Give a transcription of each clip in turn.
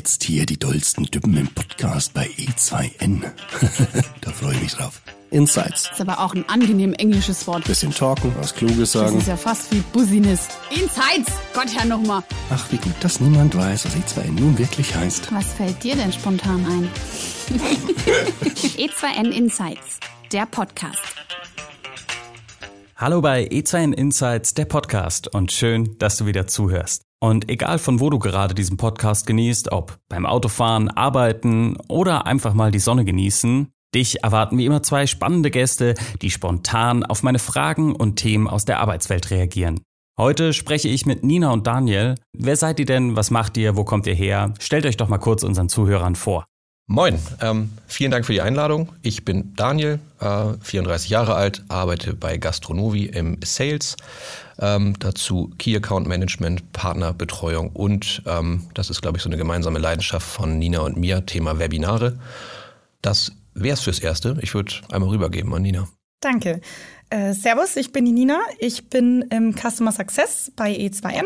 jetzt hier die dollsten Düppen im Podcast bei E2N. da freue ich mich drauf. Insights. Ist aber auch ein angenehm englisches Wort. Bisschen talken, was Kluges Das sagen. ist ja fast wie Business. Insights! Gott, Herr, nochmal. Ach, wie gut, dass niemand weiß, was E2N nun wirklich heißt. Was fällt dir denn spontan ein? E2N Insights, der Podcast. Hallo bei E2N Insights, der Podcast und schön, dass du wieder zuhörst. Und egal von wo du gerade diesen Podcast genießt, ob beim Autofahren, Arbeiten oder einfach mal die Sonne genießen, dich erwarten wie immer zwei spannende Gäste, die spontan auf meine Fragen und Themen aus der Arbeitswelt reagieren. Heute spreche ich mit Nina und Daniel. Wer seid ihr denn? Was macht ihr? Wo kommt ihr her? Stellt euch doch mal kurz unseren Zuhörern vor. Moin, ähm, vielen Dank für die Einladung. Ich bin Daniel, äh, 34 Jahre alt, arbeite bei Gastronovi im Sales, ähm, dazu Key Account Management, Partnerbetreuung und ähm, das ist, glaube ich, so eine gemeinsame Leidenschaft von Nina und mir, Thema Webinare. Das wäre es fürs Erste. Ich würde einmal rübergeben an Nina. Danke. Äh, servus, ich bin die Nina. Ich bin im Customer Success bei E2N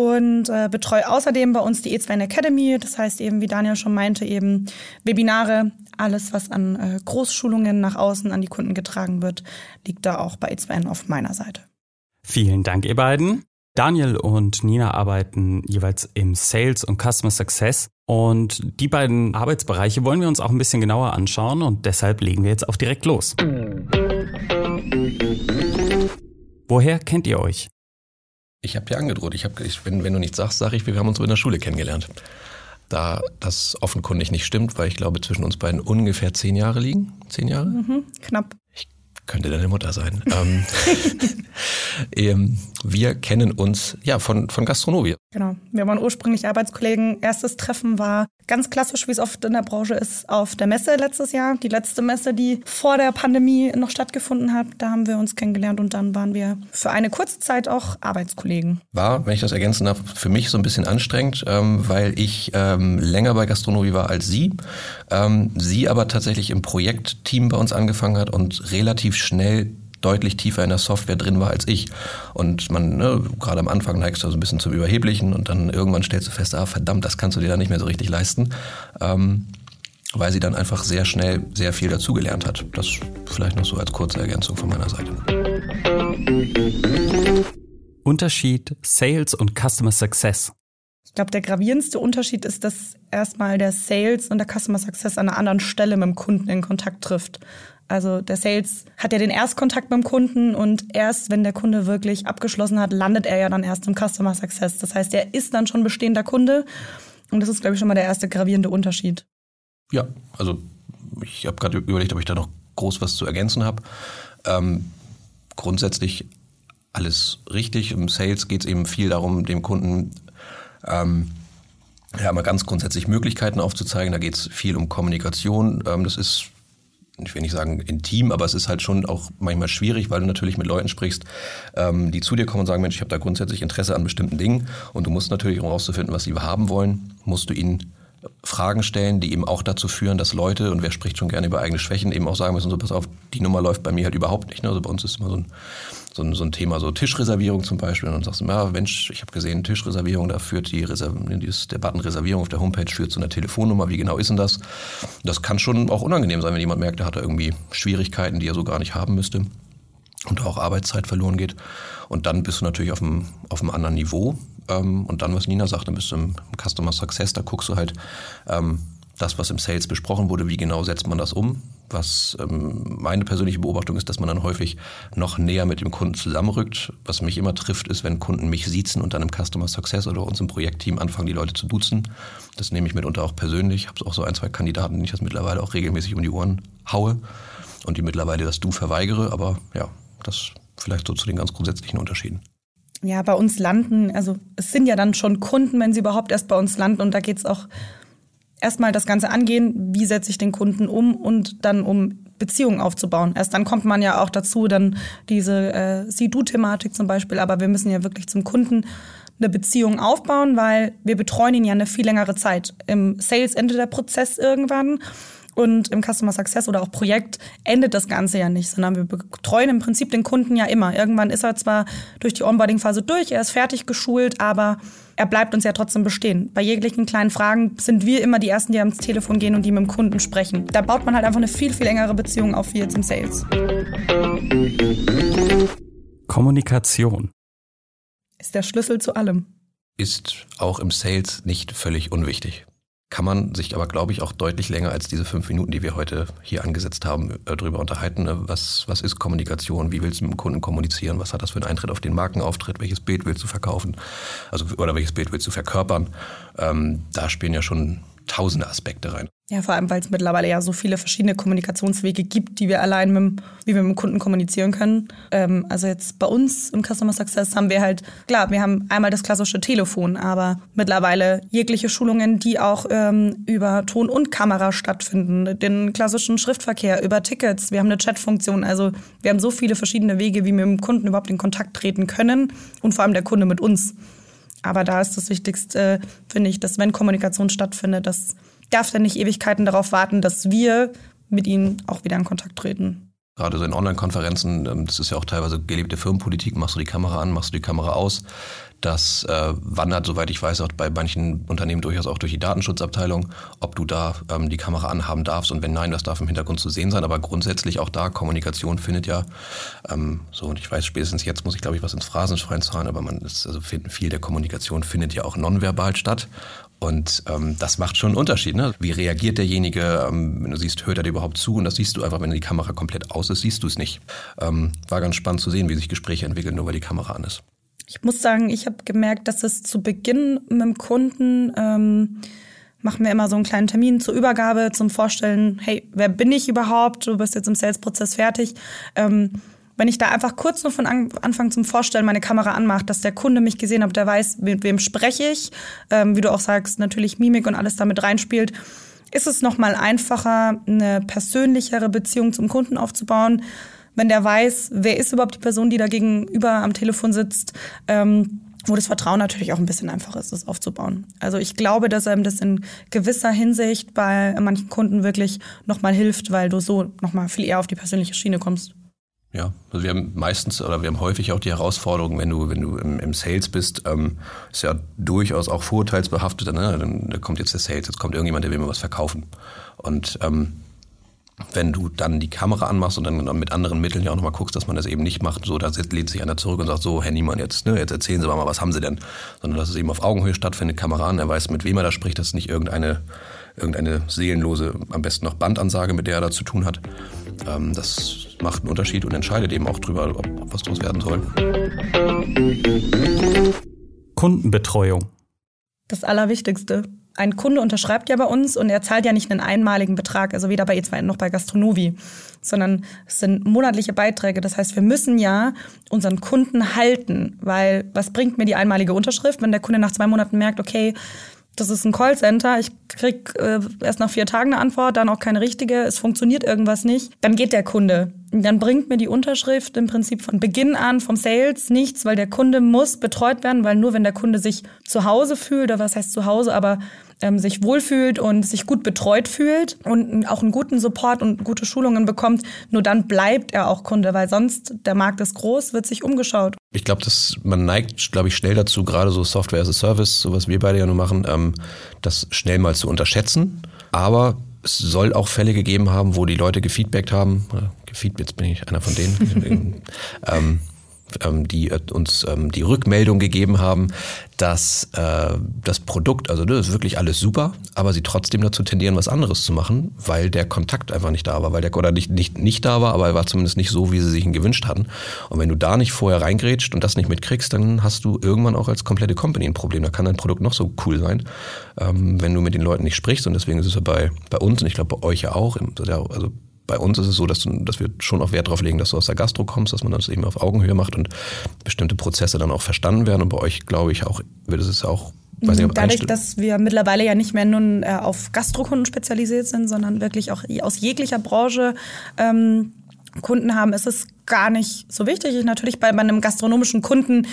und äh, betreue außerdem bei uns die E2N Academy. Das heißt eben, wie Daniel schon meinte, eben Webinare, alles, was an äh, Großschulungen nach außen an die Kunden getragen wird, liegt da auch bei E2N auf meiner Seite. Vielen Dank, ihr beiden. Daniel und Nina arbeiten jeweils im Sales und Customer Success. Und die beiden Arbeitsbereiche wollen wir uns auch ein bisschen genauer anschauen und deshalb legen wir jetzt auch direkt los. Woher kennt ihr euch? Ich habe dir angedroht. Ich hab, ich, wenn, wenn du nichts sagst, sage ich, wir haben uns in der Schule kennengelernt. Da das offenkundig nicht stimmt, weil ich glaube, zwischen uns beiden ungefähr zehn Jahre liegen. Zehn Jahre? Mhm, knapp. Könnte deine Mutter sein. ähm, ähm, wir kennen uns ja von, von Gastronomie. Genau. Wir waren ursprünglich Arbeitskollegen. Erstes Treffen war ganz klassisch, wie es oft in der Branche ist, auf der Messe letztes Jahr. Die letzte Messe, die vor der Pandemie noch stattgefunden hat. Da haben wir uns kennengelernt und dann waren wir für eine kurze Zeit auch Arbeitskollegen. War, wenn ich das ergänzen darf, für mich so ein bisschen anstrengend, ähm, weil ich ähm, länger bei Gastronomie war als sie. Ähm, sie aber tatsächlich im Projektteam bei uns angefangen hat und relativ schnell deutlich tiefer in der Software drin war als ich. Und man, ne, gerade am Anfang neigst du so ein bisschen zum Überheblichen und dann irgendwann stellst du fest, ah verdammt, das kannst du dir dann nicht mehr so richtig leisten. Ähm, weil sie dann einfach sehr schnell sehr viel dazugelernt hat. Das vielleicht noch so als kurze Ergänzung von meiner Seite. Unterschied Sales und Customer Success. Ich glaube, der gravierendste Unterschied ist, dass erstmal der Sales und der Customer Success an einer anderen Stelle mit dem Kunden in Kontakt trifft. Also der Sales hat ja den Erstkontakt dem Kunden und erst wenn der Kunde wirklich abgeschlossen hat, landet er ja dann erst im Customer Success. Das heißt, er ist dann schon bestehender Kunde und das ist, glaube ich, schon mal der erste gravierende Unterschied. Ja, also ich habe gerade überlegt, ob ich da noch groß was zu ergänzen habe. Ähm, grundsätzlich alles richtig. Im Sales geht es eben viel darum, dem Kunden ähm, ja, mal ganz grundsätzlich Möglichkeiten aufzuzeigen. Da geht es viel um Kommunikation. Ähm, das ist ich will nicht sagen intim, aber es ist halt schon auch manchmal schwierig, weil du natürlich mit Leuten sprichst, ähm, die zu dir kommen und sagen, Mensch, ich habe da grundsätzlich Interesse an bestimmten Dingen und du musst natürlich, um herauszufinden, was sie haben wollen, musst du ihnen Fragen stellen, die eben auch dazu führen, dass Leute, und wer spricht schon gerne über eigene Schwächen, eben auch sagen müssen, so pass auf, die Nummer läuft bei mir halt überhaupt nicht. Ne? Also bei uns ist immer so ein, so ein, so ein Thema, so Tischreservierung zum Beispiel. Und sagst ja Mensch, ich habe gesehen, Tischreservierung, da führt die Reserv der Button Reservierung auf der Homepage führt zu einer Telefonnummer. Wie genau ist denn das? Das kann schon auch unangenehm sein, wenn jemand merkt, der hat da irgendwie Schwierigkeiten, die er so gar nicht haben müsste und auch Arbeitszeit verloren geht. Und dann bist du natürlich auf einem, auf einem anderen Niveau. Ähm, und dann, was Nina sagt, dann bist du im Customer Success, da guckst du halt ähm, das, was im Sales besprochen wurde, wie genau setzt man das um. Was ähm, meine persönliche Beobachtung ist, dass man dann häufig noch näher mit dem Kunden zusammenrückt. Was mich immer trifft, ist, wenn Kunden mich siezen und dann im Customer Success oder uns im Projektteam anfangen, die Leute zu duzen. Das nehme ich mitunter auch persönlich. Ich habe auch so ein, zwei Kandidaten, die ich das mittlerweile auch regelmäßig um die Ohren haue und die mittlerweile das Du verweigere. Aber ja, das vielleicht so zu den ganz grundsätzlichen Unterschieden. Ja, bei uns landen, also es sind ja dann schon Kunden, wenn sie überhaupt erst bei uns landen. Und da geht es auch erstmal das Ganze angehen, wie setze ich den Kunden um und dann um Beziehungen aufzubauen. Erst dann kommt man ja auch dazu, dann diese äh, Sie-Du-Thematik zum Beispiel. Aber wir müssen ja wirklich zum Kunden eine Beziehung aufbauen, weil wir betreuen ihn ja eine viel längere Zeit. Im Sales endet der Prozess irgendwann Und im Customer Success oder auch Projekt endet das Ganze ja nicht, sondern wir betreuen im Prinzip den Kunden ja immer. Irgendwann ist er zwar durch die Onboarding-Phase durch, er ist fertig geschult, aber er bleibt uns ja trotzdem bestehen. Bei jeglichen kleinen Fragen sind wir immer die Ersten, die ans Telefon gehen und die mit dem Kunden sprechen. Da baut man halt einfach eine viel, viel engere Beziehung auf wie jetzt im Sales. Kommunikation ist der Schlüssel zu allem. Ist auch im Sales nicht völlig unwichtig kann man sich aber, glaube ich, auch deutlich länger als diese fünf Minuten, die wir heute hier angesetzt haben, äh, darüber unterhalten. Ne? Was, was ist Kommunikation? Wie willst du mit dem Kunden kommunizieren? Was hat das für einen Eintritt auf den Markenauftritt? Welches Bild willst du verkaufen? Also, oder welches Bild willst du verkörpern? Ähm, da spielen ja schon tausende Aspekte rein. Ja, vor allem, weil es mittlerweile ja so viele verschiedene Kommunikationswege gibt, die wir allein mit, wie wir mit dem Kunden kommunizieren können. Ähm, also jetzt bei uns im Customer Success haben wir halt, klar, wir haben einmal das klassische Telefon, aber mittlerweile jegliche Schulungen, die auch ähm, über Ton und Kamera stattfinden, den klassischen Schriftverkehr, über Tickets, wir haben eine Chatfunktion, also wir haben so viele verschiedene Wege, wie wir mit dem Kunden überhaupt in Kontakt treten können und vor allem der Kunde mit uns. Aber da ist das Wichtigste, finde ich, dass wenn Kommunikation stattfindet, dass darf dann nicht Ewigkeiten darauf warten, dass wir mit ihnen auch wieder in Kontakt treten. Gerade so in Online-Konferenzen, ähm, das ist ja auch teilweise gelebte Firmenpolitik, machst du die Kamera an, machst du die Kamera aus. Das äh, wandert, soweit ich weiß, auch bei manchen Unternehmen durchaus auch durch die Datenschutzabteilung, ob du da ähm, die Kamera anhaben darfst und wenn nein, das darf im Hintergrund zu sehen sein. Aber grundsätzlich auch da, Kommunikation findet ja ähm, so, und ich weiß, spätestens jetzt muss ich, glaube ich, was ins Phrasenschwein zahlen, aber man ist, also viel der Kommunikation findet ja auch nonverbal statt. Und ähm, das macht schon einen Unterschied. Ne? Wie reagiert derjenige? Ähm, wenn du siehst, hört er dir überhaupt zu? Und das siehst du einfach, wenn die Kamera komplett aus ist, siehst du es nicht. Ähm, war ganz spannend zu sehen, wie sich Gespräche entwickeln, nur weil die Kamera an ist. Ich muss sagen, ich habe gemerkt, dass es zu Beginn mit dem Kunden ähm, machen wir immer so einen kleinen Termin zur Übergabe, zum Vorstellen, hey, wer bin ich überhaupt? Du bist jetzt im Sales-Prozess fertig. Ähm, wenn ich da einfach kurz nur von Anfang zum Vorstellen meine Kamera anmache, dass der Kunde mich gesehen hat, der weiß, mit wem spreche ich, ähm, wie du auch sagst, natürlich Mimik und alles damit reinspielt, ist es nochmal einfacher, eine persönlichere Beziehung zum Kunden aufzubauen, wenn der weiß, wer ist überhaupt die Person, die da gegenüber am Telefon sitzt, ähm, wo das Vertrauen natürlich auch ein bisschen einfacher ist, das aufzubauen. Also ich glaube, dass einem das in gewisser Hinsicht bei manchen Kunden wirklich nochmal hilft, weil du so nochmal viel eher auf die persönliche Schiene kommst. Ja, also wir haben meistens oder wir haben häufig auch die Herausforderung, wenn du, wenn du im, im Sales bist, ähm, ist ja durchaus auch vorurteilsbehaftet, ne? dann da kommt jetzt der Sales, jetzt kommt irgendjemand, der will mir was verkaufen. Und ähm, wenn du dann die Kamera anmachst und dann mit anderen Mitteln ja auch nochmal guckst, dass man das eben nicht macht, so, da lädt sich einer zurück und sagt, so, Herr Niemann, jetzt, ne, jetzt erzählen Sie mal, was haben Sie denn? Sondern dass es eben auf Augenhöhe stattfindet, Kamera an, er weiß, mit wem er da spricht, dass es nicht irgendeine, irgendeine seelenlose, am besten noch Bandansage, mit der er da zu tun hat. Ähm, das macht einen Unterschied und entscheidet eben auch drüber, ob, ob was draus werden soll. Kundenbetreuung. Das Allerwichtigste. Ein Kunde unterschreibt ja bei uns und er zahlt ja nicht einen einmaligen Betrag, also weder bei E2 noch bei Gastronovi, sondern es sind monatliche Beiträge. Das heißt, wir müssen ja unseren Kunden halten, weil was bringt mir die einmalige Unterschrift, wenn der Kunde nach zwei Monaten merkt, okay, das ist ein Callcenter, ich krieg äh, erst nach vier Tagen eine Antwort, dann auch keine richtige, es funktioniert irgendwas nicht, dann geht der Kunde. Dann bringt mir die Unterschrift im Prinzip von Beginn an vom Sales nichts, weil der Kunde muss betreut werden, weil nur wenn der Kunde sich zu Hause fühlt, oder was heißt zu Hause, aber ähm, sich wohlfühlt und sich gut betreut fühlt und auch einen guten Support und gute Schulungen bekommt, nur dann bleibt er auch Kunde, weil sonst der Markt ist groß, wird sich umgeschaut. Ich glaube, dass man neigt, glaube ich, schnell dazu, gerade so Software as a Service, so was wir beide ja nur machen, ähm, das schnell mal zu unterschätzen. Aber es soll auch Fälle gegeben haben, wo die Leute gefeedbackt haben. Jetzt bin ich einer von denen. ähm, ähm, die äh, uns ähm, die Rückmeldung gegeben haben, dass äh, das Produkt, also das ist wirklich alles super, aber sie trotzdem dazu tendieren, was anderes zu machen, weil der Kontakt einfach nicht da war, weil der oder nicht, nicht, nicht da war, aber er war zumindest nicht so, wie sie sich ihn gewünscht hatten. Und wenn du da nicht vorher reingrätscht und das nicht mitkriegst, dann hast du irgendwann auch als komplette Company ein Problem. Da kann dein Produkt noch so cool sein, ähm, wenn du mit den Leuten nicht sprichst. Und deswegen ist es ja bei, bei uns und ich glaube bei euch ja auch, also bei uns ist es so, dass, du, dass wir schon auch Wert darauf legen, dass du aus der Gastro kommst, dass man das eben auf Augenhöhe macht und bestimmte Prozesse dann auch verstanden werden. Und bei euch, glaube ich, auch wird es auch Weiß nicht, Dadurch, dass wir mittlerweile ja nicht mehr nur äh, auf Gastrokunden spezialisiert sind, sondern wirklich auch aus jeglicher Branche ähm, Kunden haben, ist es gar nicht so wichtig. Ich natürlich bei, bei einem gastronomischen Kunden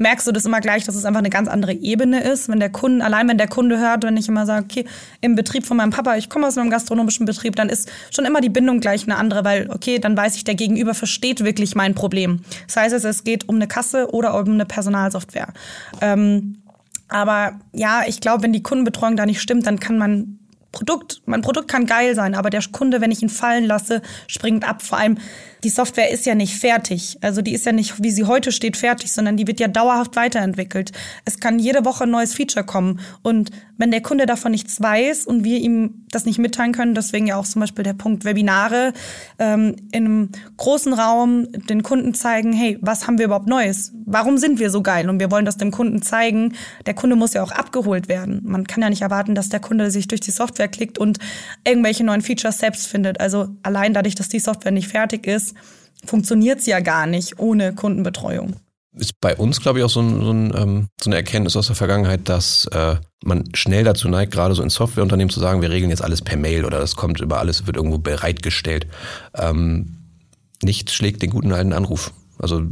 merkst du das immer gleich, dass es einfach eine ganz andere Ebene ist. Wenn der Kunde, allein wenn der Kunde hört, wenn ich immer sage, okay, im Betrieb von meinem Papa, ich komme aus einem gastronomischen Betrieb, dann ist schon immer die Bindung gleich eine andere, weil, okay, dann weiß ich, der Gegenüber versteht wirklich mein Problem. Das heißt, es geht um eine Kasse oder um eine Personalsoftware. Ähm, aber ja, ich glaube, wenn die Kundenbetreuung da nicht stimmt, dann kann man Produkt, mein Produkt kann geil sein, aber der Kunde, wenn ich ihn fallen lasse, springt ab. Vor allem, die Software ist ja nicht fertig. Also die ist ja nicht, wie sie heute steht, fertig, sondern die wird ja dauerhaft weiterentwickelt. Es kann jede Woche ein neues Feature kommen. Und wenn der Kunde davon nichts weiß und wir ihm das nicht mitteilen können, deswegen ja auch zum Beispiel der Punkt Webinare, ähm, in einem großen Raum den Kunden zeigen, hey, was haben wir überhaupt Neues? Warum sind wir so geil? Und wir wollen das dem Kunden zeigen. Der Kunde muss ja auch abgeholt werden. Man kann ja nicht erwarten, dass der Kunde sich durch die Software klickt und irgendwelche neuen Features selbst findet. Also allein dadurch, dass die Software nicht fertig ist, funktioniert es ja gar nicht ohne Kundenbetreuung. Ist bei uns, glaube ich, auch so, ein, so, ein, ähm, so eine Erkenntnis aus der Vergangenheit, dass äh, man schnell dazu neigt, gerade so in Softwareunternehmen zu sagen, wir regeln jetzt alles per Mail oder das kommt über alles, wird irgendwo bereitgestellt. Ähm, nichts schlägt den guten alten Anruf. Also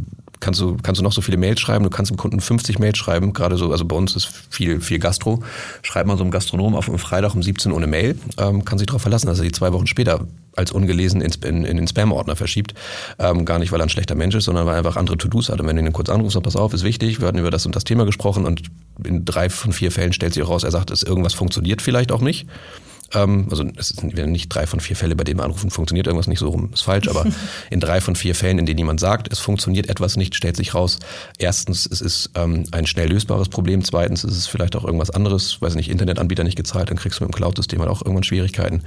kannst du, kannst du noch so viele Mails schreiben, du kannst dem Kunden 50 Mails schreiben, gerade so, also bei uns ist viel, viel Gastro. Schreibt man so einem Gastronom auf einem Freitag um 17 Uhr eine Mail, ähm, kann sich darauf verlassen, dass er die zwei Wochen später als ungelesen in, in, in den Spam-Ordner verschiebt. Ähm, gar nicht, weil er ein schlechter Mensch ist, sondern weil er einfach andere To-Dos hat. Und wenn du ihn kurz anrufst, pass auf, ist wichtig, wir hatten über das und das Thema gesprochen und in drei von vier Fällen stellt sich raus, er sagt, dass irgendwas funktioniert vielleicht auch nicht. Ähm, also es sind nicht drei von vier Fälle, bei denen wir anrufen, funktioniert irgendwas nicht so rum, ist falsch, aber in drei von vier Fällen, in denen jemand sagt, es funktioniert etwas nicht, stellt sich raus, erstens, es ist ähm, ein schnell lösbares Problem, zweitens ist es vielleicht auch irgendwas anderes, weiß nicht, Internetanbieter nicht gezahlt, dann kriegst du mit dem Cloud-System halt auch irgendwann Schwierigkeiten.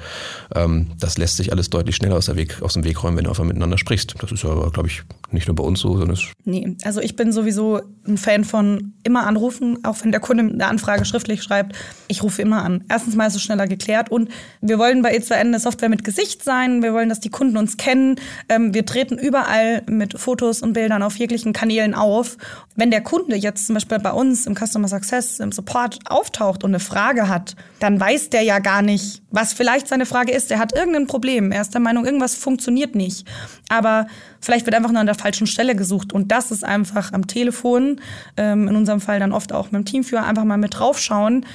Ähm, das lässt sich alles deutlich schneller aus, Weg, aus dem Weg räumen, wenn du einfach miteinander sprichst. Das ist aber, glaube ich, nicht nur bei uns so, sondern es Nee, also ich bin sowieso ein Fan von immer anrufen, auch wenn der Kunde eine Anfrage schriftlich schreibt. Ich rufe immer an. Erstens mal ist es schneller geklärt und wir wollen bei E2N eine Software mit Gesicht sein. Wir wollen, dass die Kunden uns kennen. Ähm, wir treten überall mit Fotos und Bildern auf jeglichen Kanälen auf. Wenn der Kunde jetzt zum Beispiel bei uns im Customer Success, im Support auftaucht und eine Frage hat, dann weiß der ja gar nicht, was vielleicht seine Frage ist. Er hat irgendein Problem. Er ist der Meinung, irgendwas funktioniert nicht. Aber vielleicht wird einfach nur an der falschen Stelle gesucht. Und das ist einfach am Telefon, ähm, in unserem Fall dann oft auch mit dem Teamführer, einfach mal mit draufschauen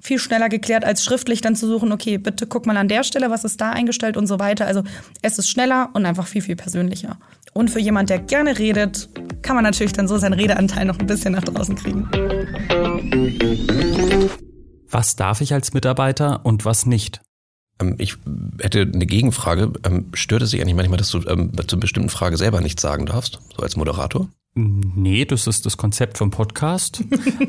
viel schneller geklärt, als schriftlich dann zu suchen, okay, bitte guck mal an der Stelle, was ist da eingestellt und so weiter. Also es ist schneller und einfach viel, viel persönlicher. Und für jemand, der gerne redet, kann man natürlich dann so seinen Redeanteil noch ein bisschen nach draußen kriegen. Was darf ich als Mitarbeiter und was nicht? Ähm, ich hätte eine Gegenfrage. Ähm, stört es sich eigentlich manchmal, dass du ähm, zu bestimmten Frage selber nichts sagen darfst, so als Moderator? Nee, das ist das Konzept vom Podcast.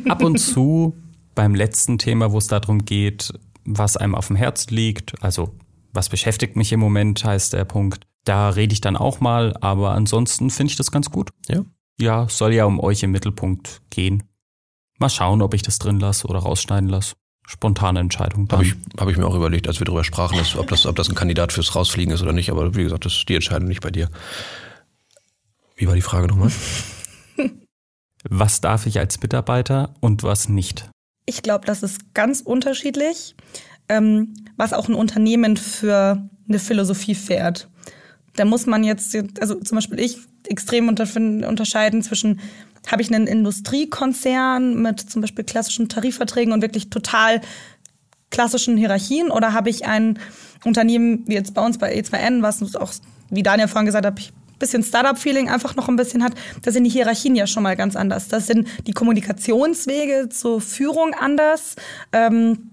Ab und zu beim letzten Thema, wo es darum geht, was einem auf dem Herz liegt, also was beschäftigt mich im Moment, heißt der Punkt. Da rede ich dann auch mal, aber ansonsten finde ich das ganz gut. Ja. Ja, soll ja um euch im Mittelpunkt gehen. Mal schauen, ob ich das drin lasse oder rausschneiden lasse. Spontane Entscheidung. Habe ich, hab ich mir auch überlegt, als wir darüber sprachen, dass, ob, das, ob das ein Kandidat fürs Rausfliegen ist oder nicht. Aber wie gesagt, das ist die Entscheidung nicht bei dir. Wie war die Frage nochmal? was darf ich als Mitarbeiter und was nicht? Ich glaube, das ist ganz unterschiedlich, ähm, was auch ein Unternehmen für eine Philosophie fährt. Da muss man jetzt, also zum Beispiel ich, extrem unterscheiden zwischen, habe ich einen Industriekonzern mit zum Beispiel klassischen Tarifverträgen und wirklich total klassischen Hierarchien oder habe ich ein Unternehmen wie jetzt bei uns bei E2N, was auch, wie Daniel vorhin gesagt hat, bisschen Startup-Feeling einfach noch ein bisschen hat, da sind die Hierarchien ja schon mal ganz anders. Das sind die Kommunikationswege zur Führung anders. Ähm,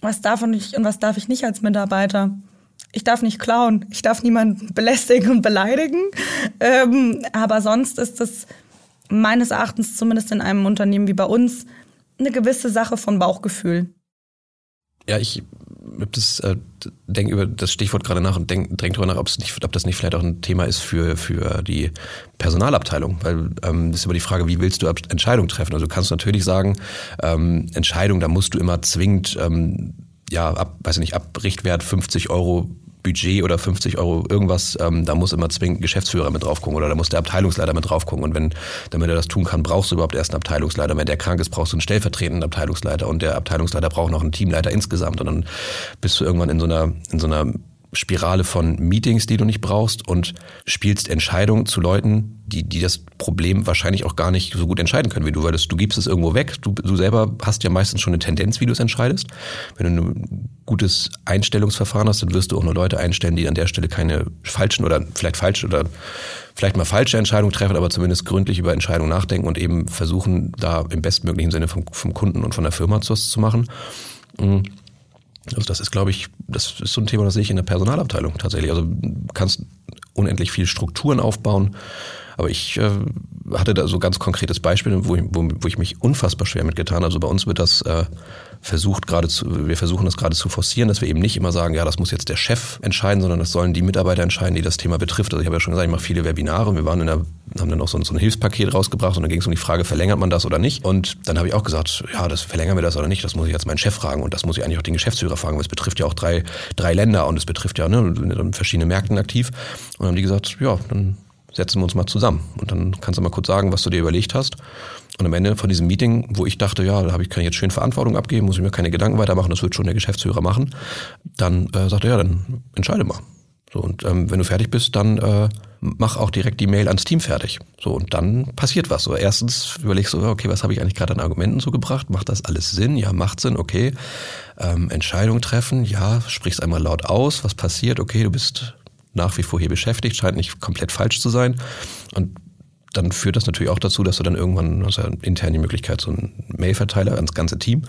was darf ich und was darf ich nicht als Mitarbeiter? Ich darf nicht klauen, ich darf niemanden belästigen und beleidigen. Ähm, aber sonst ist das meines Erachtens zumindest in einem Unternehmen wie bei uns eine gewisse Sache von Bauchgefühl. Ja, ich das, äh, denk über das Stichwort gerade nach und denk, denk darüber nach, nicht, ob das nicht vielleicht auch ein Thema ist für, für die Personalabteilung. Weil ähm, das ist immer die Frage, wie willst du Entscheidungen treffen? Also du kannst natürlich sagen, ähm, Entscheidung, da musst du immer zwingend ähm, ja, ab, weiß nicht, ab Richtwert 50 Euro Budget oder 50 Euro irgendwas, ähm, da muss immer zwingend ein Geschäftsführer mit drauf gucken oder da muss der Abteilungsleiter mit drauf gucken. Und wenn, damit er das tun kann, brauchst du überhaupt erst einen Abteilungsleiter. Wenn der krank ist, brauchst du einen stellvertretenden Abteilungsleiter und der Abteilungsleiter braucht noch einen Teamleiter insgesamt. Und dann bist du irgendwann in so einer, in so einer Spirale von Meetings, die du nicht brauchst und spielst Entscheidungen zu Leuten, die, die das Problem wahrscheinlich auch gar nicht so gut entscheiden können wie du, weil das, du gibst es irgendwo weg. Du, du selber hast ja meistens schon eine Tendenz, wie du es entscheidest. Wenn du ein gutes Einstellungsverfahren hast, dann wirst du auch nur Leute einstellen, die an der Stelle keine falschen oder vielleicht falsche oder vielleicht mal falsche Entscheidungen treffen, aber zumindest gründlich über Entscheidungen nachdenken und eben versuchen, da im bestmöglichen Sinne vom, vom Kunden und von der Firma zu, zu machen. Mhm. Also das ist, glaube ich, das ist so ein Thema, das sehe ich in der Personalabteilung tatsächlich. Also du kannst unendlich viele Strukturen aufbauen, aber ich äh, hatte da so ganz konkretes Beispiel, wo ich, wo, wo ich mich unfassbar schwer mitgetan habe. Also bei uns wird das äh, versucht gerade zu, wir versuchen das gerade zu forcieren, dass wir eben nicht immer sagen, ja, das muss jetzt der Chef entscheiden, sondern das sollen die Mitarbeiter entscheiden, die das Thema betrifft. Also ich habe ja schon gesagt, ich mache viele Webinare. Wir waren in der, haben dann auch so ein, so ein Hilfspaket rausgebracht und dann ging es um die Frage, verlängert man das oder nicht? Und dann habe ich auch gesagt, ja, das verlängern wir das oder nicht, das muss ich jetzt meinen Chef fragen und das muss ich eigentlich auch den Geschäftsführer fragen, weil es betrifft ja auch drei, drei Länder und es betrifft ja ne, verschiedene Märkten aktiv. Und dann haben die gesagt, ja, dann setzen wir uns mal zusammen. Und dann kannst du mal kurz sagen, was du dir überlegt hast. Und am Ende von diesem Meeting, wo ich dachte, ja, da habe ich, kann ich jetzt schön Verantwortung abgeben, muss ich mir keine Gedanken weitermachen, das wird schon der Geschäftsführer machen, dann äh, sagte er, ja, dann entscheide mal. So, und ähm, wenn du fertig bist, dann äh, mach auch direkt die Mail ans Team fertig. So, und dann passiert was. So, erstens überlegst du, okay, was habe ich eigentlich gerade an Argumenten so gebracht? Macht das alles Sinn? Ja, macht Sinn, okay. Ähm, Entscheidung treffen, ja, sprichst einmal laut aus, was passiert, okay, du bist nach wie vor hier beschäftigt, scheint nicht komplett falsch zu sein. Und dann führt das natürlich auch dazu, dass du dann irgendwann hast ja intern die Möglichkeit, so einen Mailverteiler ans ganze Team.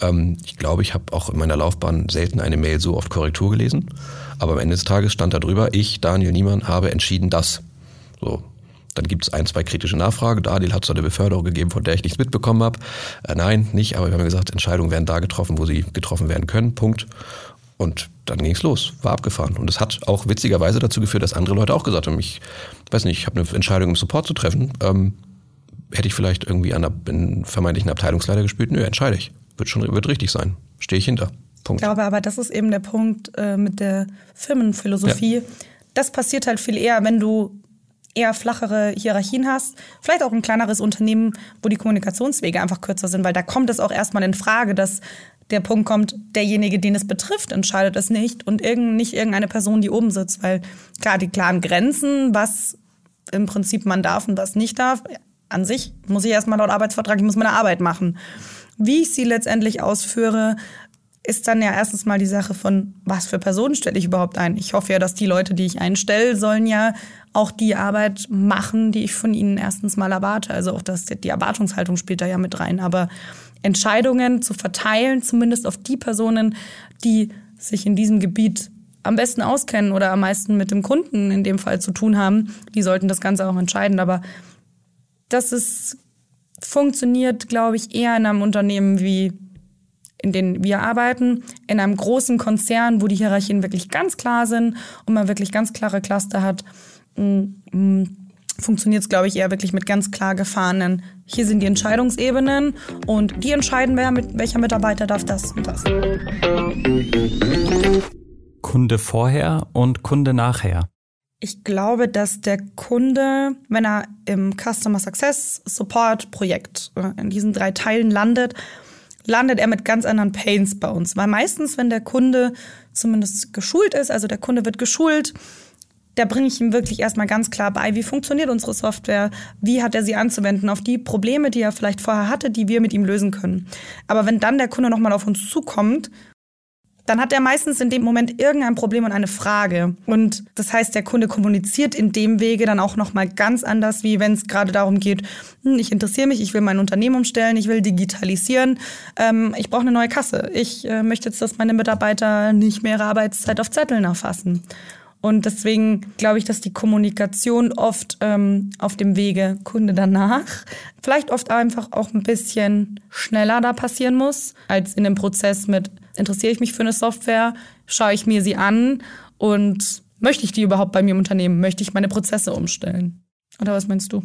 Ähm, ich glaube, ich habe auch in meiner Laufbahn selten eine Mail so oft Korrektur gelesen. Aber am Ende des Tages stand da drüber, ich, Daniel Niemann, habe entschieden das. So. Dann gibt es ein, zwei kritische Nachfragen. Daniel hat so eine Beförderung gegeben, von der ich nichts mitbekommen habe. Äh, nein, nicht, aber wir haben gesagt, Entscheidungen werden da getroffen, wo sie getroffen werden können. Punkt. Und dann ging es los, war abgefahren. Und es hat auch witzigerweise dazu geführt, dass andere Leute auch gesagt haben, ich weiß nicht, ich habe eine Entscheidung im Support zu treffen. Ähm, hätte ich vielleicht irgendwie an einen vermeintlichen Abteilungsleiter gespielt? Nö, entscheide ich. Wird schon wird richtig sein. Stehe ich hinter. Punkt. Ich glaube aber, das ist eben der Punkt äh, mit der Firmenphilosophie. Ja. Das passiert halt viel eher, wenn du eher flachere Hierarchien hast, vielleicht auch ein kleineres Unternehmen, wo die Kommunikationswege einfach kürzer sind, weil da kommt es auch erstmal in Frage, dass der Punkt kommt, derjenige, den es betrifft, entscheidet es nicht und irgend, nicht irgendeine Person, die oben sitzt, weil klar, die klaren Grenzen, was im Prinzip man darf und was nicht darf, an sich muss ich erstmal laut Arbeitsvertrag, ich muss meine Arbeit machen. Wie ich sie letztendlich ausführe, ist dann ja erstens mal die Sache von, was für Personen stelle ich überhaupt ein. Ich hoffe ja, dass die Leute, die ich einstelle, sollen ja auch die Arbeit machen, die ich von ihnen erstens mal erwarte. Also auch das, die Erwartungshaltung spielt da ja mit rein. Aber Entscheidungen zu verteilen, zumindest auf die Personen, die sich in diesem Gebiet am besten auskennen oder am meisten mit dem Kunden in dem Fall zu tun haben, die sollten das Ganze auch entscheiden. Aber das ist, funktioniert, glaube ich, eher in einem Unternehmen wie in denen wir arbeiten, in einem großen Konzern, wo die Hierarchien wirklich ganz klar sind und man wirklich ganz klare Cluster hat, funktioniert es, glaube ich, eher wirklich mit ganz klar gefahrenen, hier sind die Entscheidungsebenen und die entscheiden, wer mit welcher Mitarbeiter darf das und das. Kunde vorher und Kunde nachher. Ich glaube, dass der Kunde, wenn er im Customer Success Support Projekt äh, in diesen drei Teilen landet, landet er mit ganz anderen Pains bei uns. Weil meistens, wenn der Kunde zumindest geschult ist, also der Kunde wird geschult, da bringe ich ihm wirklich erstmal ganz klar bei, wie funktioniert unsere Software, wie hat er sie anzuwenden auf die Probleme, die er vielleicht vorher hatte, die wir mit ihm lösen können. Aber wenn dann der Kunde nochmal auf uns zukommt, dann hat er meistens in dem Moment irgendein Problem und eine Frage. Und das heißt, der Kunde kommuniziert in dem Wege dann auch nochmal ganz anders, wie wenn es gerade darum geht, hm, ich interessiere mich, ich will mein Unternehmen umstellen, ich will digitalisieren, ähm, ich brauche eine neue Kasse. Ich äh, möchte jetzt, dass meine Mitarbeiter nicht mehr ihre Arbeitszeit auf Zetteln erfassen. Und deswegen glaube ich, dass die Kommunikation oft ähm, auf dem Wege Kunde danach vielleicht oft einfach auch ein bisschen schneller da passieren muss, als in dem Prozess mit interessiere ich mich für eine Software, schaue ich mir sie an und möchte ich die überhaupt bei mir im Unternehmen? Möchte ich meine Prozesse umstellen? Oder was meinst du?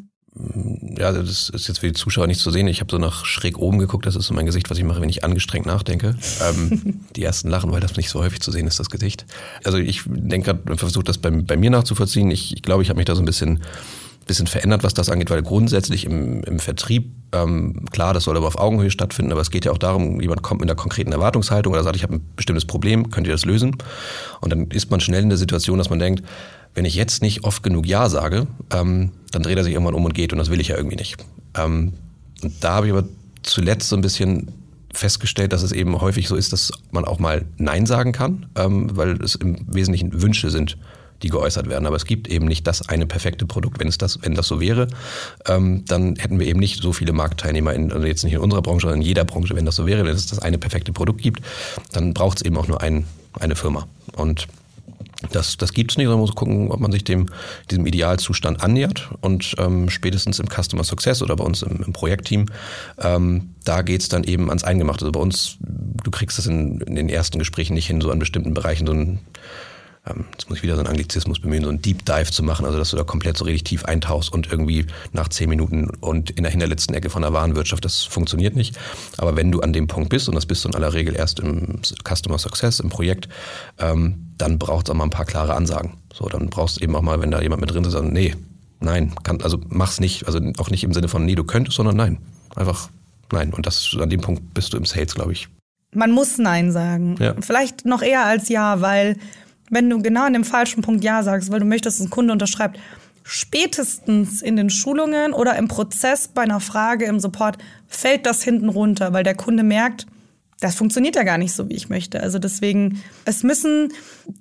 Ja, das ist jetzt für die Zuschauer nicht zu sehen. Ich habe so nach schräg oben geguckt. Das ist so mein Gesicht, was ich mache, wenn ich angestrengt nachdenke. Ähm, die ersten lachen, weil das nicht so häufig zu sehen ist, das Gesicht. Also ich denke gerade, versuche das bei, bei mir nachzuvollziehen. Ich, ich glaube, ich habe mich da so ein bisschen bisschen verändert, was das angeht, weil grundsätzlich im, im Vertrieb, ähm, klar, das soll aber auf Augenhöhe stattfinden, aber es geht ja auch darum, jemand kommt mit einer konkreten Erwartungshaltung oder sagt, ich habe ein bestimmtes Problem, könnt ihr das lösen? Und dann ist man schnell in der Situation, dass man denkt, wenn ich jetzt nicht oft genug Ja sage, ähm, dann dreht er sich irgendwann um und geht und das will ich ja irgendwie nicht. Ähm, und da habe ich aber zuletzt so ein bisschen festgestellt, dass es eben häufig so ist, dass man auch mal Nein sagen kann, ähm, weil es im Wesentlichen Wünsche sind, die geäußert werden. Aber es gibt eben nicht das eine perfekte Produkt. Wenn es das, wenn das so wäre, ähm, dann hätten wir eben nicht so viele Marktteilnehmer in, also jetzt nicht in unserer Branche, sondern in jeder Branche. Wenn das so wäre, wenn es das eine perfekte Produkt gibt, dann braucht es eben auch nur ein, eine Firma. Und das, das gibt es nicht, sondern man muss gucken, ob man sich dem, diesem Idealzustand annähert. Und ähm, spätestens im Customer Success oder bei uns im, im Projektteam, ähm, da geht's dann eben ans Eingemachte. Also bei uns, du kriegst das in, in den ersten Gesprächen nicht hin, so an bestimmten Bereichen so ein ähm, jetzt muss ich wieder so einen Anglizismus bemühen, so einen Deep Dive zu machen, also dass du da komplett so richtig tief eintauchst und irgendwie nach zehn Minuten und in der hinterletzten Ecke von der Warenwirtschaft, das funktioniert nicht. Aber wenn du an dem Punkt bist, und das bist du in aller Regel erst im Customer Success, im Projekt, ähm, dann braucht es auch mal ein paar klare Ansagen. So, dann brauchst du eben auch mal, wenn da jemand mit drin ist, sagen, nee, nein, kann, also mach's nicht, also auch nicht im Sinne von, nee, du könntest, sondern nein. Einfach nein. Und das, an dem Punkt bist du im Sales, glaube ich. Man muss Nein sagen. Ja. Vielleicht noch eher als Ja, weil wenn du genau an dem falschen Punkt Ja sagst, weil du möchtest, dass ein Kunde unterschreibt, spätestens in den Schulungen oder im Prozess bei einer Frage im Support fällt das hinten runter, weil der Kunde merkt, das funktioniert ja gar nicht so, wie ich möchte. Also deswegen, es müssen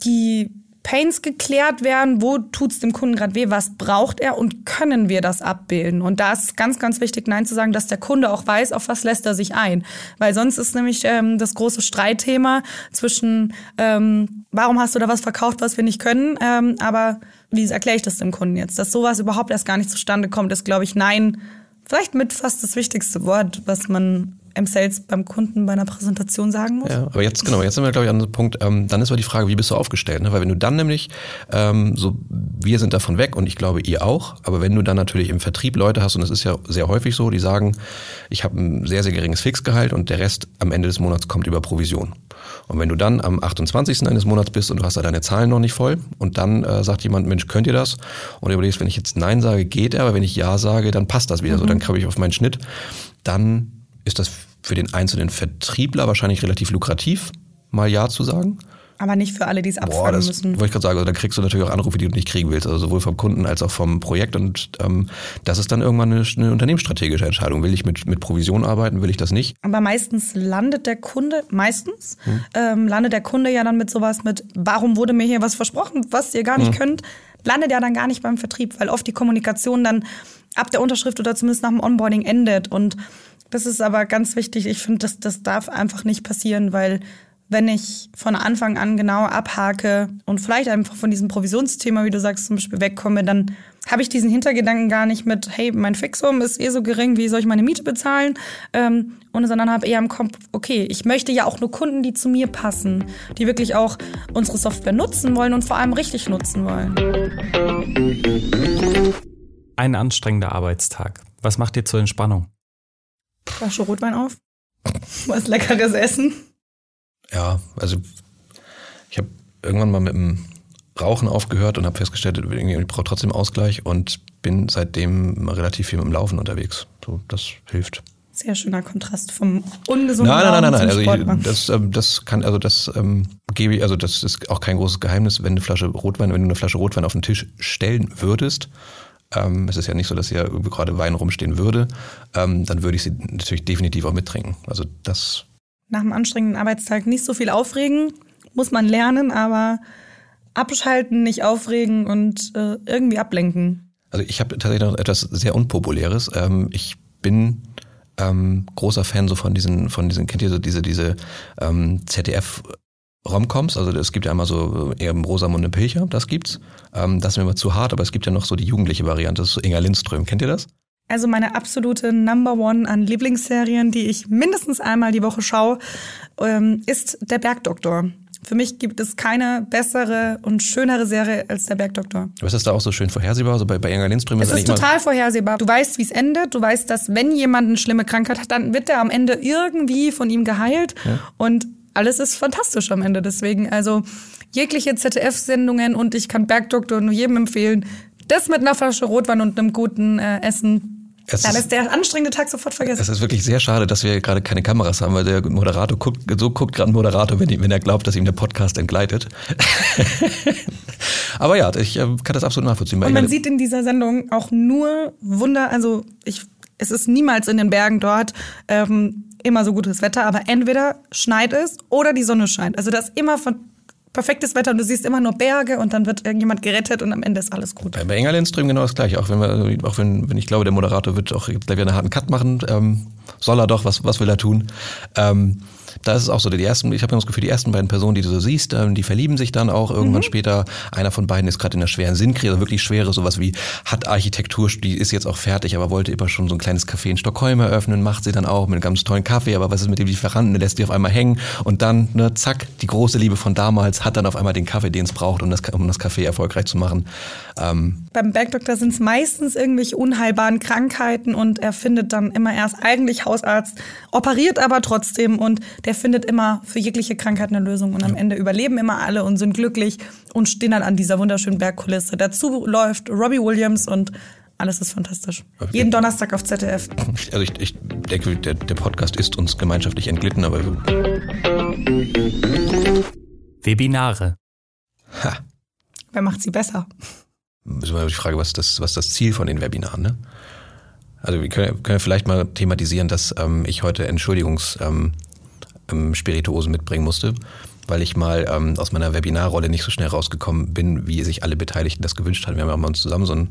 die Pains geklärt werden, wo tut's dem Kunden gerade weh, was braucht er und können wir das abbilden? Und da ist ganz, ganz wichtig, Nein zu sagen, dass der Kunde auch weiß, auf was lässt er sich ein. Weil sonst ist nämlich ähm, das große Streitthema zwischen, ähm, warum hast du da was verkauft, was wir nicht können, ähm, aber wie erkläre ich das dem Kunden jetzt? Dass sowas überhaupt erst gar nicht zustande kommt, ist, glaube ich, Nein vielleicht mit fast das wichtigste Wort, was man im Sales beim Kunden bei einer Präsentation sagen muss. Ja, aber jetzt genau, jetzt sind wir glaube ich an dem Punkt. Ähm, dann ist aber die Frage, wie bist du aufgestellt? Ne? Weil wenn du dann nämlich ähm, so, wir sind davon weg und ich glaube ihr auch. Aber wenn du dann natürlich im Vertrieb Leute hast und es ist ja sehr häufig so, die sagen, ich habe ein sehr sehr geringes Fixgehalt und der Rest am Ende des Monats kommt über Provision. Und wenn du dann am 28. eines Monats bist und du hast da deine Zahlen noch nicht voll und dann äh, sagt jemand, Mensch, könnt ihr das? Und du überlegst, wenn ich jetzt Nein sage, geht er, aber wenn ich Ja sage, dann passt das wieder mhm. so, dann komme ich auf meinen Schnitt. Dann ist das für den einzelnen Vertriebler wahrscheinlich relativ lukrativ, mal Ja zu sagen. Aber nicht für alle, die es abfangen Boah, das müssen. Wollte ich gerade sagen, also da kriegst du natürlich auch Anrufe, die du nicht kriegen willst, also sowohl vom Kunden als auch vom Projekt. Und ähm, das ist dann irgendwann eine, eine unternehmensstrategische Entscheidung. Will ich mit, mit Provision arbeiten, will ich das nicht? Aber meistens landet der Kunde, meistens hm. ähm, landet der Kunde ja dann mit sowas mit, warum wurde mir hier was versprochen, was ihr gar nicht hm. könnt, landet ja dann gar nicht beim Vertrieb, weil oft die Kommunikation dann ab der Unterschrift oder zumindest nach dem Onboarding endet. Und das ist aber ganz wichtig. Ich finde, das, das darf einfach nicht passieren, weil wenn ich von Anfang an genau abhake und vielleicht einfach von diesem Provisionsthema, wie du sagst, zum Beispiel wegkomme, dann habe ich diesen Hintergedanken gar nicht mit, hey, mein Fixum ist eh so gering, wie soll ich meine Miete bezahlen? Ähm, und sondern habe eher im Kopf, okay, ich möchte ja auch nur Kunden, die zu mir passen, die wirklich auch unsere Software nutzen wollen und vor allem richtig nutzen wollen. Ein anstrengender Arbeitstag. Was macht ihr zur Entspannung? Flasche Rotwein auf, was Leckeres essen. Ja, also ich habe irgendwann mal mit dem Rauchen aufgehört und habe festgestellt, ich brauche trotzdem Ausgleich und bin seitdem relativ viel mit dem Laufen unterwegs. So, das hilft. Sehr schöner Kontrast vom ungesunden Nein, nein, nein, nein. Also ich, das, ähm, das kann, also das ähm, gebe ich, also das ist auch kein großes Geheimnis, wenn eine Flasche Rotwein, wenn du eine Flasche Rotwein auf den Tisch stellen würdest, ähm, es ist ja nicht so, dass hier gerade Wein rumstehen würde, ähm, dann würde ich sie natürlich definitiv auch mittrinken. Also das. Nach einem anstrengenden Arbeitstag nicht so viel aufregen, muss man lernen, aber abschalten, nicht aufregen und äh, irgendwie ablenken. Also ich habe tatsächlich noch etwas sehr Unpopuläres. Ähm, ich bin ähm, großer Fan so von diesen, von diesen, kennt ihr so diese, diese ähm, ZDF Romcoms, also es gibt ja einmal so eher Rosamunde Pilcher, das gibt's. Ähm, das ist mir immer zu hart, aber es gibt ja noch so die jugendliche Variante, das ist so Inga Lindström. Kennt ihr das? Also meine absolute Number One an Lieblingsserien, die ich mindestens einmal die Woche schaue, ähm, ist Der Bergdoktor. Für mich gibt es keine bessere und schönere Serie als der Bergdoktor. Was ist da auch so schön vorhersehbar? Also bei, bei Inga Lindström ist es ist total vorhersehbar. Du weißt, wie es endet. Du weißt, dass wenn jemand eine schlimme Krankheit hat, dann wird er am Ende irgendwie von ihm geheilt. Ja. Und alles ist fantastisch am Ende. Deswegen, also jegliche ZDF-Sendungen und ich kann Bergdoktor nur jedem empfehlen. Das mit einer Flasche Rotwein und einem guten äh, Essen. Es Dann ist- der anstrengende Tag sofort vergessen. Es ist wirklich sehr schade, dass wir gerade keine Kameras haben, weil der Moderator guckt, so guckt gerade ein Moderator, wenn, wenn er glaubt, dass ihm der Podcast entgleitet. Aber ja, ich äh, kann das absolut nachvollziehen. Und man sieht in dieser Sendung auch nur Wunder, also ich, es ist niemals in den Bergen dort ähm, immer so gutes Wetter, aber entweder schneit es oder die Sonne scheint. Also das immer von perfektes Wetter und du siehst immer nur Berge und dann wird irgendjemand gerettet und am Ende ist alles gut. Bei, bei Inga Lindström genau das gleiche. Auch wenn wir, auch wenn, wenn ich glaube, der Moderator wird auch gleich wieder einen harten Cut machen, ähm, soll er doch, was, was will er tun? Ähm, da ist es auch so, die ersten, ich habe immer das Gefühl, die ersten beiden Personen, die du so siehst, ähm, die verlieben sich dann auch irgendwann später. Einer von beiden ist gerade in einer schweren Sinnkrise, also wirklich schwere, sowas wie hat Architektur, die ist jetzt auch fertig, aber wollte immer schon so ein kleines Café in Stockholm eröffnen, macht sie dann auch mit einem ganz tollen Kaffee, aber was ist mit dem Lieferanten, der lässt die auf einmal hängen und dann, ne, zack, die große Liebe von damals hat dann auf einmal den Kaffee, den es braucht, um das, um das Café erfolgreich zu machen. Ähm, Beim Bergdoktor sind es meistens irgendwelche unheilbaren Krankheiten und er findet dann immer erst eigentlich Hausarzt, operiert aber trotzdem und der findet immer für jegliche Krankheit eine Lösung und am Ende überleben immer alle und sind glücklich und stehen dann an dieser wunderschönen Bergkulisse. Dazu läuft Robbie Williams und alles ist fantastisch. Okay. Jeden Donnerstag auf ZDF. Also ich, ich denke, der, der Podcast ist uns gemeinschaftlich entglitten, aber Webinare. ha, Wer macht sie besser? Ist immer die Frage, was das, was das Ziel von den Webinaren, ne? Also wir können, können vielleicht mal thematisieren, dass ähm, ich heute Entschuldigungs ähm, ähm, mitbringen musste, weil ich mal ähm, aus meiner Webinarrolle nicht so schnell rausgekommen bin, wie sich alle Beteiligten das gewünscht hatten. Wir haben ja uns zusammen so ein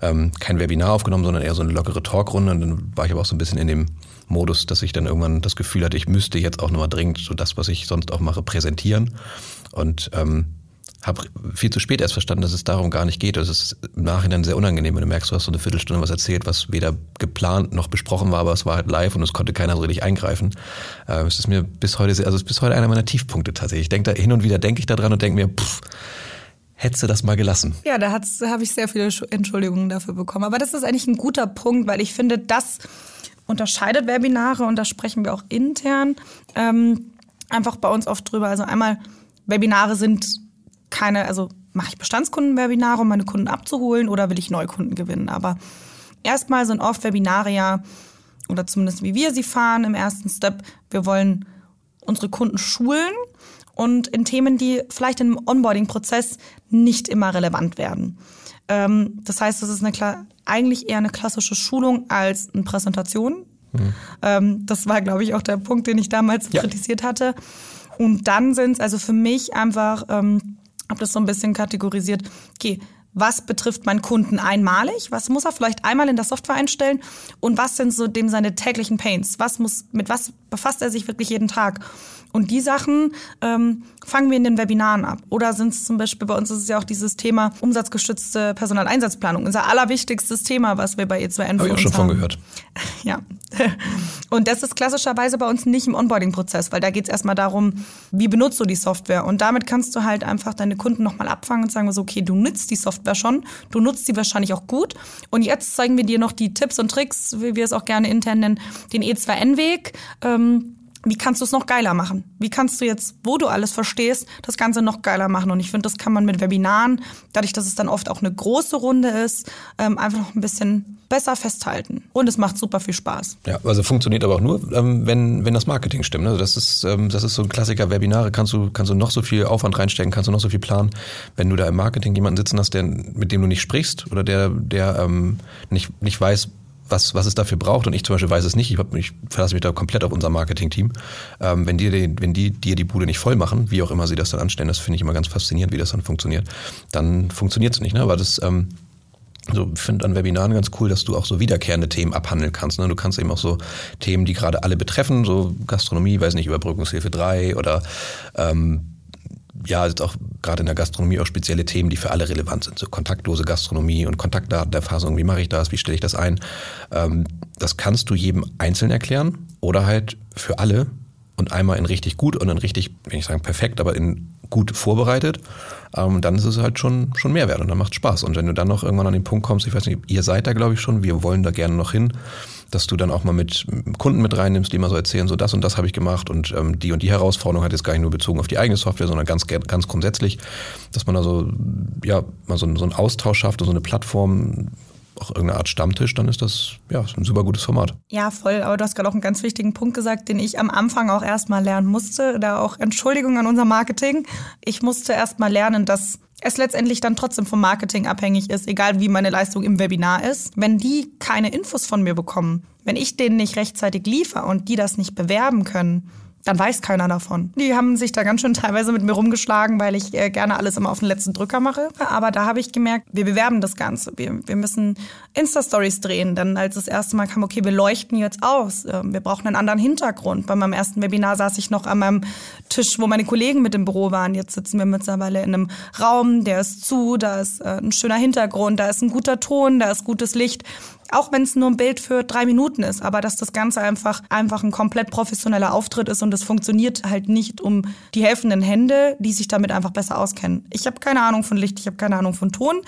ähm, kein Webinar aufgenommen, sondern eher so eine lockere Talkrunde. Und dann war ich aber auch so ein bisschen in dem Modus, dass ich dann irgendwann das Gefühl hatte, ich müsste jetzt auch nochmal dringend so das, was ich sonst auch mache, präsentieren. Und ähm, habe viel zu spät erst verstanden, dass es darum gar nicht geht. Es ist im Nachhinein sehr unangenehm, wenn du merkst, du hast so eine Viertelstunde was erzählt, was weder geplant noch besprochen war, aber es war halt live und es konnte keiner so richtig eingreifen. Äh, es ist mir bis heute, also es ist bis heute einer meiner Tiefpunkte tatsächlich. Ich denke da hin und wieder denke ich da dran und denke mir, pff, hättest du das mal gelassen. Ja, da habe ich sehr viele Schu- Entschuldigungen dafür bekommen. Aber das ist eigentlich ein guter Punkt, weil ich finde, das unterscheidet Webinare und da sprechen wir auch intern ähm, einfach bei uns oft drüber. Also einmal, Webinare sind keine, also mache ich Bestandskundenwebinare, um meine Kunden abzuholen oder will ich Neukunden gewinnen? Aber erstmal sind oft Webinare ja, oder zumindest wie wir sie fahren im ersten Step, wir wollen unsere Kunden schulen und in Themen, die vielleicht im Onboarding-Prozess nicht immer relevant werden. Ähm, das heißt, das ist eine, eigentlich eher eine klassische Schulung als eine Präsentation. Ähm, das war, glaube ich, auch der Punkt, den ich damals Ja. kritisiert hatte. Und dann sind es also für mich einfach, ähm, habe das so ein bisschen kategorisiert, okay, was betrifft meinen Kunden einmalig? Was muss er vielleicht einmal in der Software einstellen? Und was sind so dem seine täglichen Pains? Was muss, mit was befasst er sich wirklich jeden Tag? Und die Sachen ähm, fangen wir in den Webinaren ab. Oder sind es zum Beispiel, bei uns ist es ja auch dieses Thema umsatzgestützte Personaleinsatzplanung. Unser allerwichtigstes Thema, was wir bei E2N Habe ich auch schon von haben. gehört. Ja. Und das ist klassischerweise bei uns nicht im Onboarding-Prozess, weil da geht es erstmal darum, wie benutzt du die Software. Und damit kannst du halt einfach deine Kunden nochmal abfangen und sagen so, okay, du nutzt die Software schon, du nutzt sie wahrscheinlich auch gut. Und jetzt zeigen wir dir noch die Tipps und Tricks, wie wir es auch gerne intern nennen, den E2N-Weg. Ähm, wie kannst du es noch geiler machen? Wie kannst du jetzt, wo du alles verstehst, das Ganze noch geiler machen? Und ich finde, das kann man mit Webinaren, dadurch, dass es dann oft auch eine große Runde ist, ähm, einfach noch ein bisschen besser festhalten. Und es macht super viel Spaß. Ja, also funktioniert aber auch nur, ähm, wenn, wenn das Marketing stimmt. Also das ist, ähm, das ist so ein Klassiker. Webinare kannst du, kannst du noch so viel Aufwand reinstecken, kannst du noch so viel planen. Wenn du da im Marketing jemanden sitzen hast, der, mit dem du nicht sprichst oder der, der ähm, nicht, nicht weiß, was, was es dafür braucht und ich zum Beispiel weiß es nicht, ich, hab, ich verlasse mich da komplett auf unser Marketing-Team. Ähm, wenn, die, den- wenn die dir die Bude nicht voll machen, wie auch immer sie das dann anstellen, das finde ich immer ganz faszinierend, wie das dann funktioniert, dann funktioniert es nicht. Ne? Aber das, ähm, so, finde an Webinaren ganz cool, dass du auch so wiederkehrende Themen abhandeln kannst. Ne? Du kannst eben auch so Themen, die gerade alle betreffen, so Gastronomie, weiß nicht, Überbrückungshilfe 3 oder ähm, ja, jetzt auch gerade in der Gastronomie auch spezielle Themen, die für alle relevant sind. So kontaktlose Gastronomie und Kontaktdatenerfassung, wie mache ich das, wie stelle ich das ein? Ähm, das kannst du jedem einzeln erklären oder halt für alle und einmal in richtig gut und in richtig, wenn ich sagen perfekt, aber in gut vorbereitet, ähm, dann ist es halt schon, schon Mehrwert und dann macht Spaß. Und wenn du dann noch irgendwann an den Punkt kommst, ich weiß nicht, ihr seid da glaube ich schon, wir wollen da gerne noch hin, dass du dann auch mal mit Kunden mit reinnimmst, die mal so erzählen, so das und das habe ich gemacht und ähm, die und die Herausforderung hat jetzt gar nicht nur bezogen auf die eigene Software, sondern ganz, ganz grundsätzlich, dass man da so, ja, mal so, so einen Austausch schafft und so eine Plattform, auch irgendeine Art Stammtisch, dann ist das ja ein super gutes Format. Ja, voll. Aber du hast gerade auch einen ganz wichtigen Punkt gesagt, den ich am Anfang auch erstmal lernen musste. Da auch Entschuldigung an unser Marketing. Ich musste erstmal lernen, dass es letztendlich dann trotzdem vom Marketing abhängig ist, egal wie meine Leistung im Webinar ist. Wenn die keine Infos von mir bekommen, wenn ich denen nicht rechtzeitig liefere und die das nicht bewerben können, dann weiß keiner davon. Die haben sich da ganz schön teilweise mit mir rumgeschlagen, weil ich äh, gerne alles immer auf den letzten Drücker mache. Aber da habe ich gemerkt, wir bewerben das Ganze. Wir, wir müssen Insta-Stories drehen. Dann als das erste Mal kam, okay, wir leuchten jetzt aus. Äh, wir brauchen einen anderen Hintergrund. Bei meinem ersten Webinar saß ich noch an meinem Tisch, wo meine Kollegen mit im Büro waren. Jetzt sitzen wir mittlerweile in einem Raum, der ist zu, da ist äh, ein schöner Hintergrund, da ist ein guter Ton, da ist gutes Licht auch wenn es nur ein Bild für drei Minuten ist, aber dass das Ganze einfach, einfach ein komplett professioneller Auftritt ist und es funktioniert halt nicht um die helfenden Hände, die sich damit einfach besser auskennen. Ich habe keine Ahnung von Licht, ich habe keine Ahnung von Ton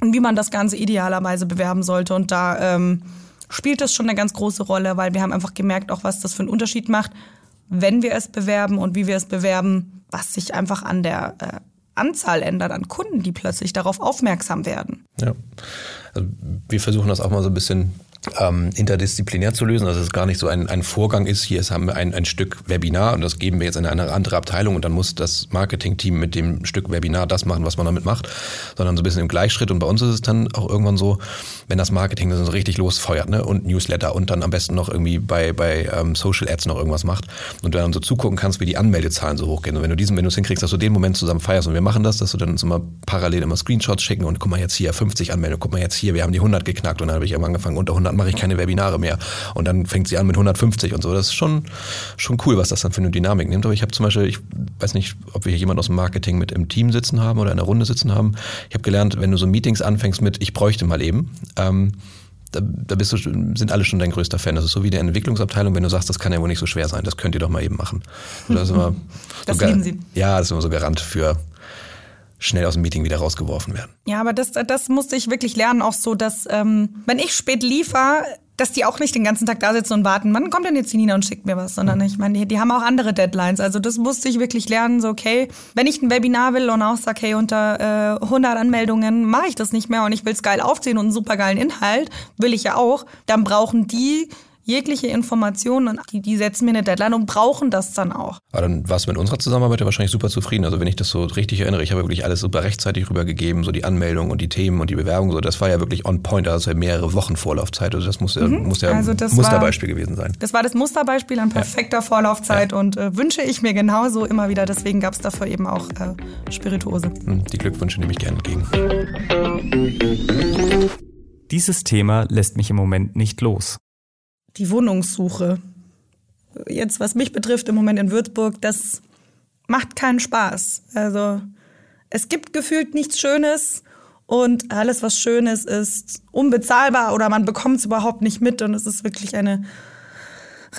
und wie man das Ganze idealerweise bewerben sollte. Und da ähm, spielt das schon eine ganz große Rolle, weil wir haben einfach gemerkt, auch was das für einen Unterschied macht, wenn wir es bewerben und wie wir es bewerben, was sich einfach an der äh, Anzahl ändert an Kunden, die plötzlich darauf aufmerksam werden. Ja. Also wir versuchen das auch mal so ein bisschen ähm, interdisziplinär zu lösen, dass es gar nicht so ein, ein Vorgang ist, hier haben wir ein, ein Stück Webinar und das geben wir jetzt in eine andere Abteilung und dann muss das Marketing-Team mit dem Stück Webinar das machen, was man damit macht, sondern so ein bisschen im Gleichschritt und bei uns ist es dann auch irgendwann so, wenn das Marketing dann so richtig losfeuert ne? und Newsletter und dann am besten noch irgendwie bei, bei ähm, Social Ads noch irgendwas macht und du dann so zugucken kannst, wie die Anmeldezahlen so hochgehen und wenn du diesen, wenn du es hinkriegst, dass du den Moment zusammen feierst und wir machen das, dass du dann uns immer parallel immer Screenshots schicken und guck mal jetzt hier 50 Anmeldungen, guck mal jetzt hier, wir haben die 100 geknackt und dann habe ich angefangen unter 100 mache ich keine Webinare mehr. Und dann fängt sie an mit 150 und so. Das ist schon, schon cool, was das dann für eine Dynamik nimmt. Aber ich habe zum Beispiel, ich weiß nicht, ob wir hier jemanden aus dem Marketing mit im Team sitzen haben oder in der Runde sitzen haben. Ich habe gelernt, wenn du so Meetings anfängst mit, ich bräuchte mal eben, ähm, da, da bist du, sind alle schon dein größter Fan. Das ist so wie der Entwicklungsabteilung, wenn du sagst, das kann ja wohl nicht so schwer sein, das könnt ihr doch mal eben machen. das, ist immer das so lieben sie. Ja, das ist immer so Garant für schnell aus dem Meeting wieder rausgeworfen werden. Ja, aber das, das musste ich wirklich lernen, auch so, dass ähm, wenn ich spät liefer, dass die auch nicht den ganzen Tag da sitzen und warten, wann kommt denn jetzt die Nina und schickt mir was, sondern ich meine, die, die haben auch andere Deadlines. Also das musste ich wirklich lernen, so okay, wenn ich ein Webinar will und auch sage, hey, unter äh, 100 Anmeldungen mache ich das nicht mehr und ich will es geil aufziehen und einen super geilen Inhalt, will ich ja auch, dann brauchen die jegliche Informationen, die, die setzen mir eine Deadline und brauchen das dann auch. Aber dann warst du mit unserer Zusammenarbeit ja wahrscheinlich super zufrieden. Also wenn ich das so richtig erinnere, ich habe wirklich alles super rechtzeitig rübergegeben, so die Anmeldung und die Themen und die Bewerbung, so das war ja wirklich on point, also mehrere Wochen Vorlaufzeit. Also das muss, mhm. muss ja also ein Musterbeispiel war, gewesen sein. Das war das Musterbeispiel an perfekter ja. Vorlaufzeit ja. und äh, wünsche ich mir genauso immer wieder. Deswegen gab es dafür eben auch äh, Spirituose. Hm, die Glückwünsche nehme ich gerne entgegen. Dieses Thema lässt mich im Moment nicht los die Wohnungssuche. Jetzt, was mich betrifft, im Moment in Würzburg, das macht keinen Spaß. Also es gibt gefühlt nichts Schönes und alles, was schön ist, ist unbezahlbar oder man bekommt es überhaupt nicht mit und es ist wirklich eine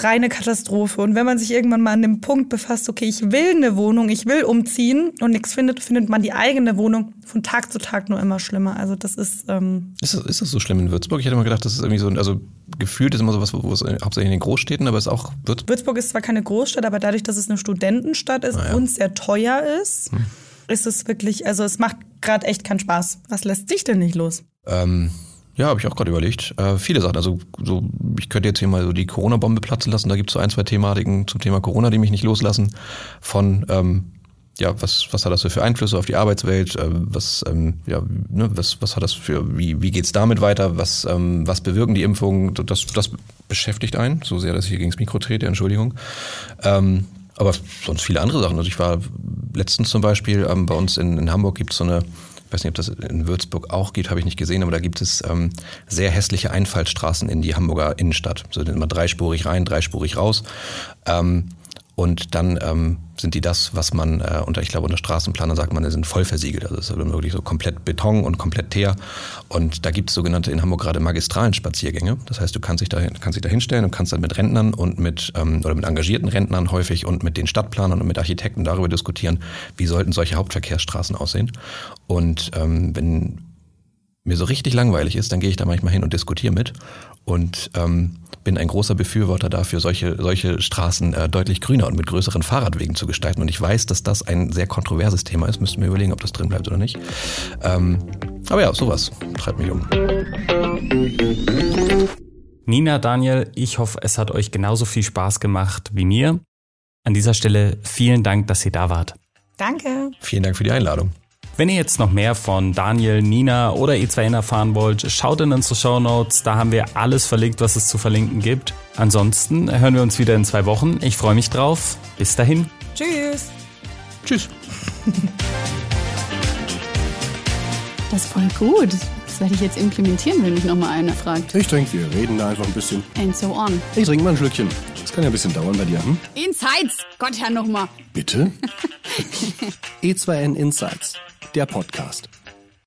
reine Katastrophe. Und wenn man sich irgendwann mal an dem Punkt befasst, okay, ich will eine Wohnung, ich will umziehen und nichts findet, findet man die eigene Wohnung von Tag zu Tag nur immer schlimmer. Also das ist. Ähm ist, das, ist das so schlimm in Würzburg? Ich hätte mal gedacht, das ist irgendwie so, also gefühlt ist immer so was, wo es hauptsächlich in den Großstädten, aber es ist auch Würzburg. Würzburg ist zwar keine Großstadt, aber dadurch, dass es eine Studentenstadt ist ah, ja. und sehr teuer ist, hm. ist es wirklich, also es macht gerade echt keinen Spaß. Was lässt sich denn nicht los? Ähm, ja, habe ich auch gerade überlegt. Äh, viele Sachen. Also so, ich könnte jetzt hier mal so die Corona-Bombe platzen lassen. Da gibt es so ein, zwei Thematiken zum Thema Corona, die mich nicht loslassen. Von ähm, ja, was, was hat das für Einflüsse auf die Arbeitswelt? Äh, was, ähm, ja, ne, was, was hat das für, wie, wie geht's damit weiter? Was, ähm, was bewirken die Impfungen? Das, das beschäftigt einen, so sehr, dass ich hier gegen das Mikro trete, Entschuldigung. Ähm, aber sonst viele andere Sachen. Also ich war letztens zum Beispiel ähm, bei uns in, in Hamburg gibt es so eine weiß nicht, ob das in Würzburg auch gibt, habe ich nicht gesehen, aber da gibt es ähm, sehr hässliche Einfallstraßen in die Hamburger Innenstadt. So immer dreispurig rein, dreispurig raus. Ähm, und dann ähm, sind die das, was man äh, unter, ich glaube, unter Straßenplaner sagt man, sind voll versiegelt. Also es ist wirklich so komplett Beton und komplett Teer. Und da gibt es sogenannte in Hamburg gerade magistralen Spaziergänge. Das heißt, du kannst dich da, kannst dich da hinstellen und kannst dann mit Rentnern und mit ähm, oder mit engagierten Rentnern häufig und mit den Stadtplanern und mit Architekten darüber diskutieren, wie sollten solche Hauptverkehrsstraßen aussehen. Und ähm, wenn mir so richtig langweilig ist, dann gehe ich da manchmal hin und diskutiere mit und ähm, bin ein großer Befürworter dafür, solche, solche Straßen äh, deutlich grüner und mit größeren Fahrradwegen zu gestalten. Und ich weiß, dass das ein sehr kontroverses Thema ist. Müssten wir überlegen, ob das drin bleibt oder nicht. Ähm, aber ja, sowas treibt mich um. Nina, Daniel, ich hoffe, es hat euch genauso viel Spaß gemacht wie mir. An dieser Stelle vielen Dank, dass ihr da wart. Danke. Vielen Dank für die Einladung. Wenn ihr jetzt noch mehr von Daniel, Nina oder E2N erfahren wollt, schaut in unsere Show Notes. Da haben wir alles verlinkt, was es zu verlinken gibt. Ansonsten hören wir uns wieder in zwei Wochen. Ich freue mich drauf. Bis dahin. Tschüss. Tschüss. Das ist voll gut. Das werde ich jetzt implementieren, wenn mich nochmal einer fragt. Ich trinke, wir reden da einfach ein bisschen. And so on. Ich trinke mal ein Schlückchen. Das kann ja ein bisschen dauern bei dir, hm? Insights! Gott, Herr, nochmal. Bitte? E2N Insights, der Podcast.